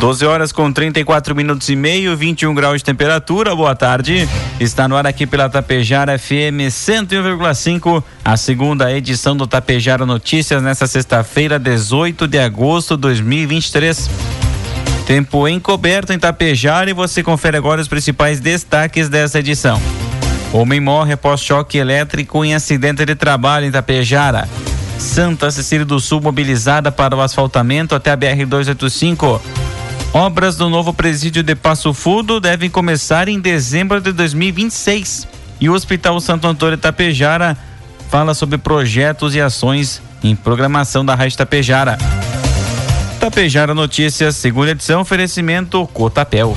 12 horas com 34 minutos e meio, 21 graus de temperatura. Boa tarde. Está no ar aqui pela Tapejara FM 101,5, a segunda edição do Tapejara Notícias nesta sexta-feira, 18 de agosto de 2023. Tempo encoberto em Tapejara e você confere agora os principais destaques dessa edição. Homem morre após choque elétrico em acidente de trabalho em Tapejara. Santa Cecília do Sul mobilizada para o asfaltamento até a BR 285. Obras do novo presídio de Passo Fundo devem começar em dezembro de 2026. E o Hospital Santo Antônio Tapejara fala sobre projetos e ações em programação da Rádio Tapejara. Tapejara Notícias, segunda edição, oferecimento Cotapel.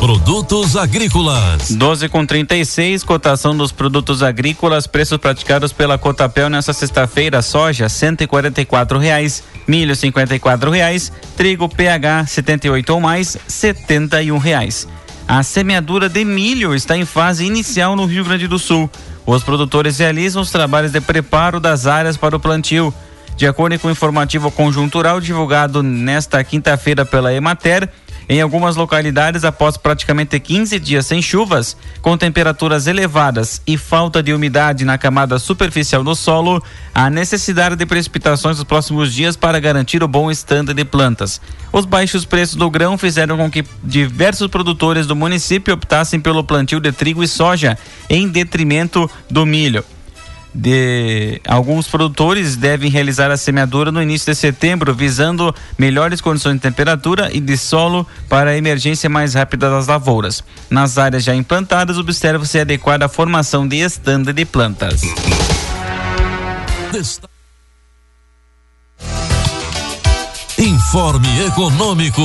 Produtos agrícolas. 12 com 36, cotação dos produtos agrícolas, preços praticados pela Cotapel nesta sexta-feira: soja R$ reais, milho R$ reais, trigo PH 78 ou mais R$ reais. A semeadura de milho está em fase inicial no Rio Grande do Sul. Os produtores realizam os trabalhos de preparo das áreas para o plantio. De acordo com o informativo conjuntural divulgado nesta quinta-feira pela Emater, em algumas localidades, após praticamente 15 dias sem chuvas, com temperaturas elevadas e falta de umidade na camada superficial do solo, há necessidade de precipitações nos próximos dias para garantir o bom estande de plantas. Os baixos preços do grão fizeram com que diversos produtores do município optassem pelo plantio de trigo e soja, em detrimento do milho de alguns produtores devem realizar a semeadura no início de setembro, visando melhores condições de temperatura e de solo para a emergência mais rápida das lavouras. Nas áreas já implantadas, observa-se adequada a formação de estande de plantas. Informe Econômico.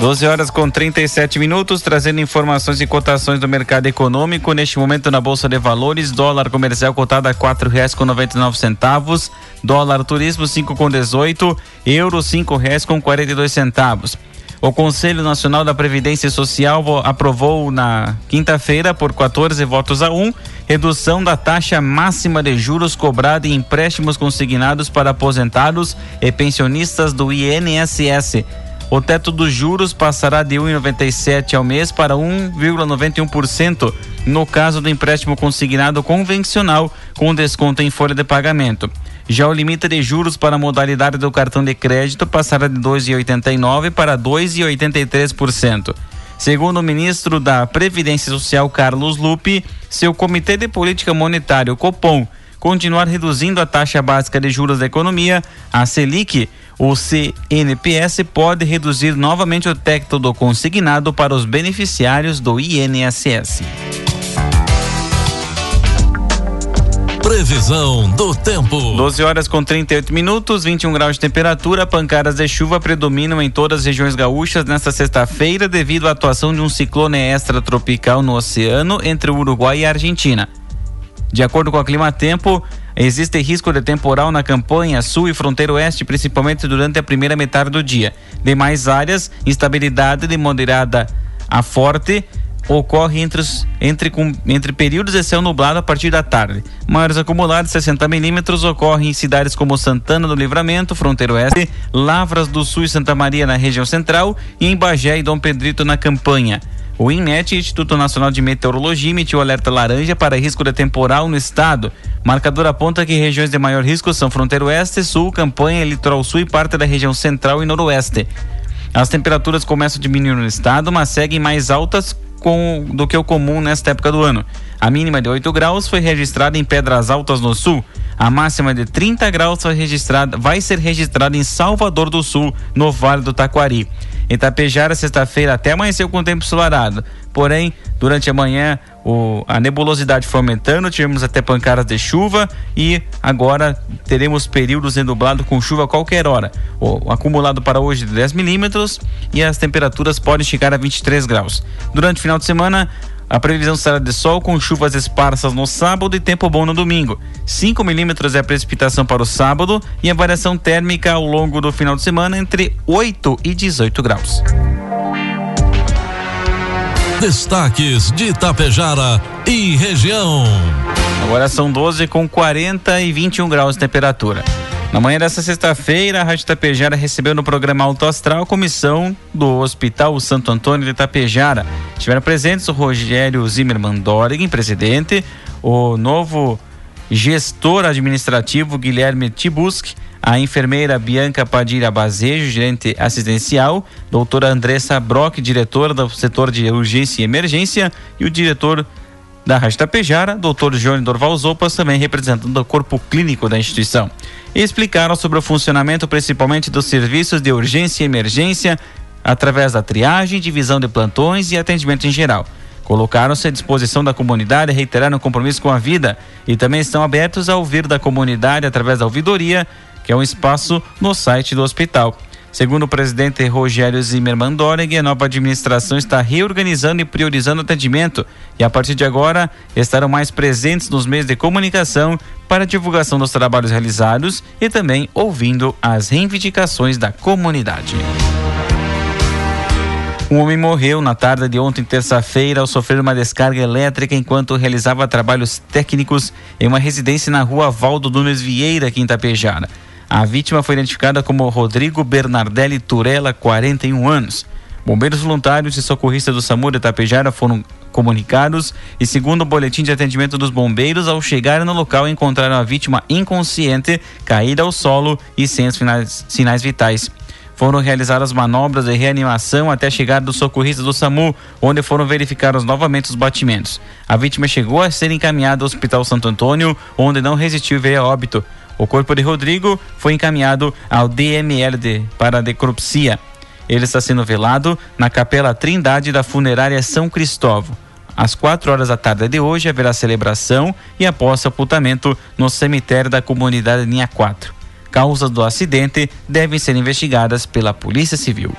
12 horas com 37 minutos, trazendo informações e cotações do mercado econômico. Neste momento na Bolsa de Valores, dólar comercial cotado a quatro reais com noventa e nove centavos, dólar turismo cinco com dezoito, euro cinco reais com quarenta e dois centavos. O Conselho Nacional da Previdência Social aprovou na quinta-feira, por 14 votos a 1, redução da taxa máxima de juros cobrada em empréstimos consignados para aposentados e pensionistas do INSS. O teto dos juros passará de 1,97 ao mês para 1,91% no caso do empréstimo consignado convencional com desconto em folha de pagamento. Já o limite de juros para a modalidade do cartão de crédito passará de 2,89 para 2,83%. Segundo o ministro da Previdência Social, Carlos Lupe, seu Comitê de Política Monetária, o Copom, continuar reduzindo a taxa básica de juros da economia, a Selic, o CNPS pode reduzir novamente o teto do consignado para os beneficiários do INSS. Previsão do tempo. 12 horas com 38 minutos, 21 graus de temperatura. Pancadas de chuva predominam em todas as regiões gaúchas nesta sexta-feira devido à atuação de um ciclone extratropical no oceano entre o Uruguai e a Argentina. De acordo com a Clima Tempo, existe risco de temporal na campanha sul e fronteira oeste, principalmente durante a primeira metade do dia. Demais áreas, instabilidade de moderada a forte ocorre entre, os, entre, com, entre períodos de céu nublado a partir da tarde. Maiores acumulados, 60 milímetros, ocorrem em cidades como Santana do Livramento, Fronteiro Oeste, Lavras do Sul e Santa Maria na região central e em Bagé e Dom Pedrito na campanha. O INMET, Instituto Nacional de Meteorologia, emitiu alerta laranja para risco de temporal no estado. Marcador aponta que regiões de maior risco são Fronteiro Oeste, Sul, Campanha, Litoral Sul e parte da região central e noroeste. As temperaturas começam a diminuir no estado, mas seguem mais altas com, do que o comum nesta época do ano. A mínima de 8 graus foi registrada em Pedras Altas no sul. A máxima de 30 graus foi registrada, vai ser registrada em Salvador do Sul, no Vale do Taquari. Em Tapejara, sexta-feira, até amanheceu com tempo ensolarado. Porém, durante a manhã, o, a nebulosidade foi aumentando, tivemos até pancadas de chuva e agora teremos períodos de nublado com chuva a qualquer hora. O, o acumulado para hoje de 10 milímetros e as temperaturas podem chegar a 23 graus. Durante o final de semana, a previsão será de sol com chuvas esparsas no sábado e tempo bom no domingo. 5 milímetros é a precipitação para o sábado e a variação térmica ao longo do final de semana entre 8 e 18 graus. Destaques de Itapejara e região. Agora são 12 com 40 e 21 graus de temperatura. Na manhã dessa sexta-feira, a Rádio Itapejara recebeu no programa Alto Astral a comissão do Hospital Santo Antônio de Itapejara. Estiveram presentes o Rogério Zimmermann Dorigen, presidente, o novo gestor administrativo Guilherme Tibuski, a enfermeira Bianca Padilha Bazejo, gerente assistencial, doutora Andressa Brock, diretora do setor de urgência e emergência, e o diretor da Rádio Tapejara, Dr. Johnny Dorval Zopas, também representando o corpo clínico da instituição. Explicaram sobre o funcionamento principalmente dos serviços de urgência e emergência através da triagem, divisão de plantões e atendimento em geral. Colocaram-se à disposição da comunidade, reiteraram o compromisso com a vida e também estão abertos a ouvir da comunidade através da ouvidoria, que é um espaço no site do hospital. Segundo o presidente Rogério Zimmermann Dorig, a nova administração está reorganizando e priorizando o atendimento e, a partir de agora, estarão mais presentes nos meios de comunicação para divulgação dos trabalhos realizados e também ouvindo as reivindicações da comunidade. Um homem morreu na tarde de ontem, terça-feira, ao sofrer uma descarga elétrica enquanto realizava trabalhos técnicos em uma residência na rua Valdo Nunes Vieira, aqui em Itapejara. A vítima foi identificada como Rodrigo Bernardelli Turella, 41 anos. Bombeiros voluntários e socorristas do SAMU de Tapejara foram comunicados e, segundo o boletim de atendimento dos bombeiros, ao chegarem no local encontraram a vítima inconsciente, caída ao solo e sem sinais, sinais vitais. Foram realizadas manobras de reanimação até a chegada dos socorristas do SAMU, onde foram verificados novamente os batimentos. A vítima chegou a ser encaminhada ao Hospital Santo Antônio, onde não resistiu e veio a óbito. O corpo de Rodrigo foi encaminhado ao DMLD para necropsia. Ele está sendo velado na Capela Trindade da Funerária São Cristóvão. Às quatro horas da tarde de hoje haverá celebração e após sepultamento no cemitério da comunidade Linha 4. Causas do acidente devem ser investigadas pela Polícia Civil.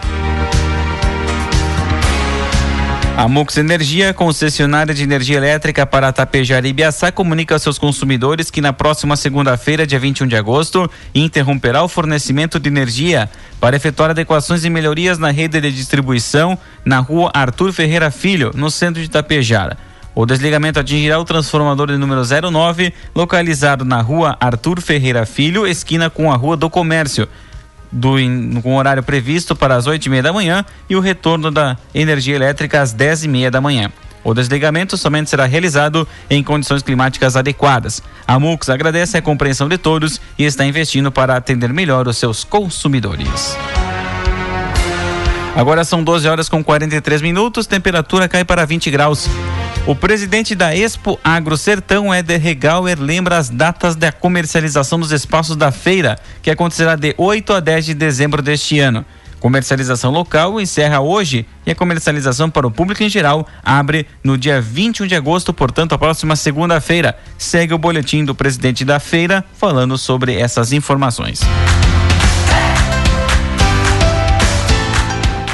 A Mux Energia, concessionária de energia elétrica para Tapejara e Ibiaçá, comunica aos seus consumidores que na próxima segunda-feira, dia 21 de agosto, interromperá o fornecimento de energia para efetuar adequações e melhorias na rede de distribuição na rua Arthur Ferreira Filho, no centro de Tapejara. O desligamento atingirá o transformador de número 09, localizado na rua Arthur Ferreira Filho, esquina com a rua do Comércio do, com horário previsto para as oito e meia da manhã e o retorno da energia elétrica às dez e meia da manhã. O desligamento somente será realizado em condições climáticas adequadas. A MUX agradece a compreensão de todos e está investindo para atender melhor os seus consumidores. Agora são 12 horas com 43 minutos, temperatura cai para 20 graus. O presidente da Expo Agro Sertão, Éder Regauer, lembra as datas da comercialização dos espaços da feira, que acontecerá de 8 a 10 de dezembro deste ano. Comercialização local encerra hoje e a comercialização para o público em geral abre no dia 21 de agosto, portanto, a próxima segunda-feira. Segue o boletim do presidente da feira falando sobre essas informações.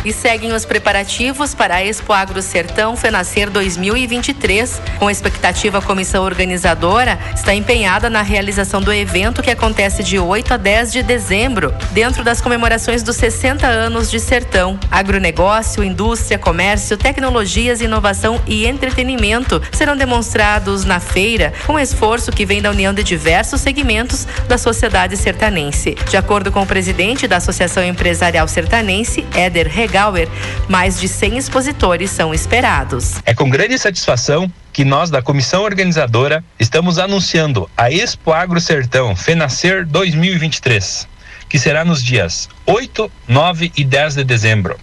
E seguem os preparativos para a Expo Agro Sertão Fenascer 2023. Com expectativa, a comissão organizadora está empenhada na realização do evento que acontece de 8 a 10 de dezembro, dentro das comemorações dos 60 anos de Sertão. Agronegócio, indústria, comércio, tecnologias, inovação e entretenimento serão demonstrados na feira, com esforço que vem da união de diversos segmentos da sociedade sertanense. De acordo com o presidente da Associação Empresarial Sertanense, Éder Regauer, mais de 100 expositores são esperados. É com grande satisfação que nós da comissão organizadora estamos anunciando a Expo Agro Sertão Fenascer 2023, que será nos dias 8, 9 e 10 de dezembro.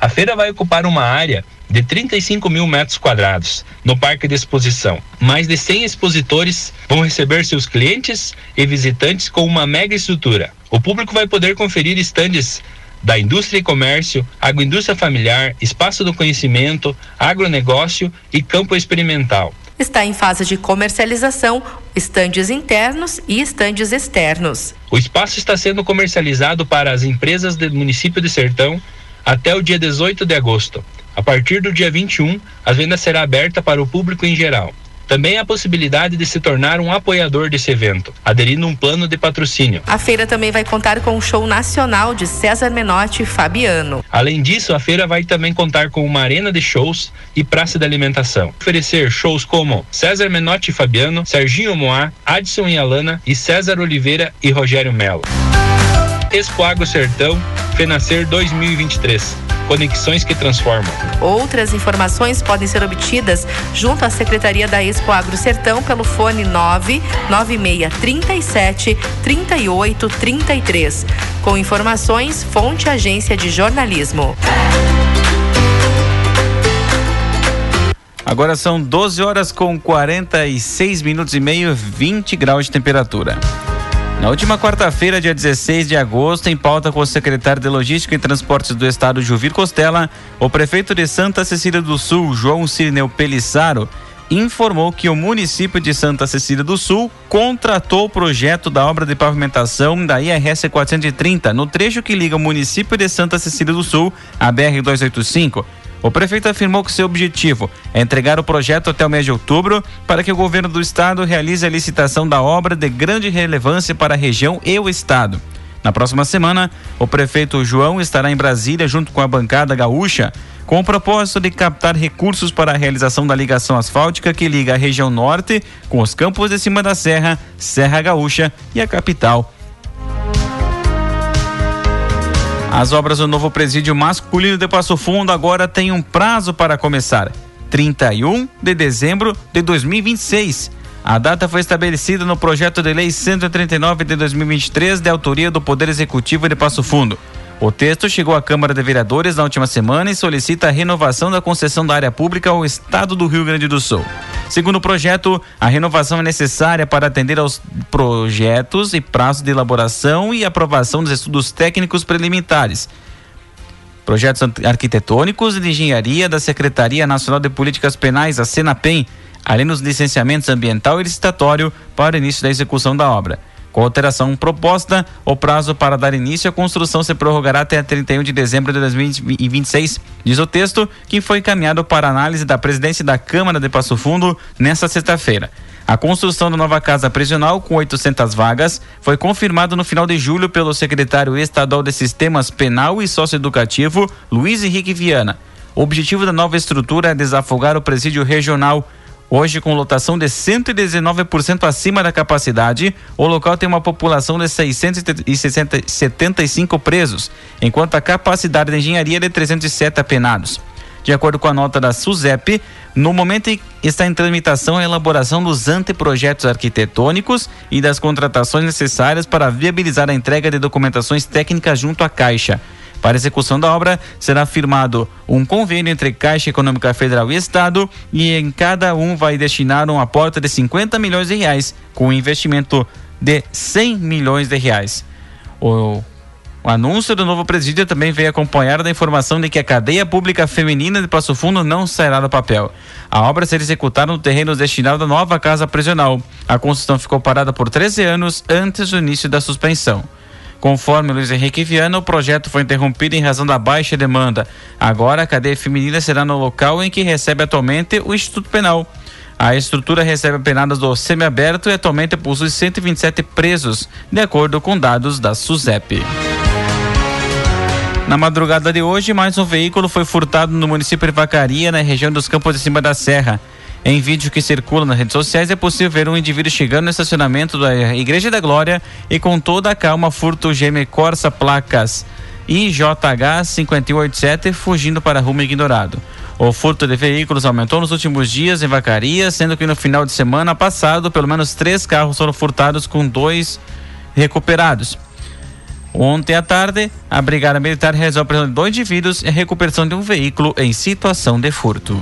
A feira vai ocupar uma área de 35 mil metros quadrados no Parque de Exposição. Mais de 100 expositores vão receber seus clientes e visitantes com uma mega estrutura. O público vai poder conferir estandes da indústria e comércio, agroindústria familiar, espaço do conhecimento, agronegócio e campo experimental. Está em fase de comercialização, estandes internos e estandes externos. O espaço está sendo comercializado para as empresas do município de Sertão até o dia 18 de agosto. A partir do dia 21, a venda será aberta para o público em geral. Também há a possibilidade de se tornar um apoiador desse evento, aderindo a um plano de patrocínio. A feira também vai contar com um show nacional de César Menotti e Fabiano. Além disso, a feira vai também contar com uma arena de shows e praça de alimentação. Oferecer shows como César Menotti e Fabiano, Serginho Moá, Adson e Alana e César Oliveira e Rogério Melo. Expo Agro Sertão, Fenascer 2023 Conexões que transformam. Outras informações podem ser obtidas junto à Secretaria da Expo Agro Sertão pelo fone 99637 3833. Com informações, fonte agência de jornalismo. Agora são 12 horas com 46 minutos e meio, 20 graus de temperatura. Na última quarta-feira, dia 16 de agosto, em pauta com o secretário de Logística e Transportes do Estado, Juvir Costela, o prefeito de Santa Cecília do Sul, João Cirineu Pelissaro, informou que o município de Santa Cecília do Sul contratou o projeto da obra de pavimentação da IRS 430 no trecho que liga o município de Santa Cecília do Sul à BR 285 o prefeito afirmou que seu objetivo é entregar o projeto até o mês de outubro para que o governo do estado realize a licitação da obra de grande relevância para a região e o estado. Na próxima semana, o prefeito João estará em Brasília junto com a bancada gaúcha com o propósito de captar recursos para a realização da ligação asfáltica que liga a região norte com os campos de cima da serra, Serra Gaúcha e a capital, As obras do novo presídio masculino de Passo Fundo agora têm um prazo para começar: 31 de dezembro de 2026. A data foi estabelecida no projeto de lei 139 de 2023, de autoria do Poder Executivo de Passo Fundo. O texto chegou à Câmara de Vereadores na última semana e solicita a renovação da concessão da área pública ao Estado do Rio Grande do Sul. Segundo o projeto, a renovação é necessária para atender aos projetos e prazos de elaboração e aprovação dos estudos técnicos preliminares. Projetos arquitetônicos e de engenharia da Secretaria Nacional de Políticas Penais, a Senapem, além dos licenciamentos ambiental e licitatório para o início da execução da obra. Com a alteração proposta, o prazo para dar início à construção se prorrogará até 31 de dezembro de 2026, diz o texto, que foi encaminhado para análise da presidência da Câmara de Passo Fundo nesta sexta-feira. A construção da nova casa prisional, com 800 vagas, foi confirmada no final de julho pelo secretário estadual de Sistemas Penal e Socioeducativo, Luiz Henrique Viana. O objetivo da nova estrutura é desafogar o presídio regional Hoje, com lotação de 119% acima da capacidade, o local tem uma população de 675 presos, enquanto a capacidade de engenharia é de 307 apenados. De acordo com a nota da SUSEP, no momento está em tramitação a elaboração dos anteprojetos arquitetônicos e das contratações necessárias para viabilizar a entrega de documentações técnicas junto à Caixa. Para execução da obra, será firmado um convênio entre Caixa Econômica Federal e Estado e em cada um vai destinar um aporte de 50 milhões de reais, com um investimento de 100 milhões de reais. O, o anúncio do novo presídio também veio acompanhado da informação de que a cadeia pública feminina de Passo Fundo não sairá do papel. A obra será executada no terreno destinado à nova casa prisional. A construção ficou parada por 13 anos antes do início da suspensão. Conforme Luiz Henrique Viana, o projeto foi interrompido em razão da baixa demanda. Agora, a cadeia feminina será no local em que recebe atualmente o Instituto Penal. A estrutura recebe penadas do semiaberto e atualmente possui 127 presos, de acordo com dados da SUSEP. Na madrugada de hoje, mais um veículo foi furtado no município de Vacaria, na região dos Campos de Cima da Serra. Em vídeo que circula nas redes sociais é possível ver um indivíduo chegando no estacionamento da Igreja da Glória e com toda a calma furta o GM Corsa placas IJH 587 fugindo para rumo ignorado. O furto de veículos aumentou nos últimos dias em Vacaria, sendo que no final de semana passado, pelo menos três carros foram furtados com dois recuperados. Ontem à tarde, a Brigada Militar realizou a prisão de dois indivíduos e a recuperação de um veículo em situação de furto.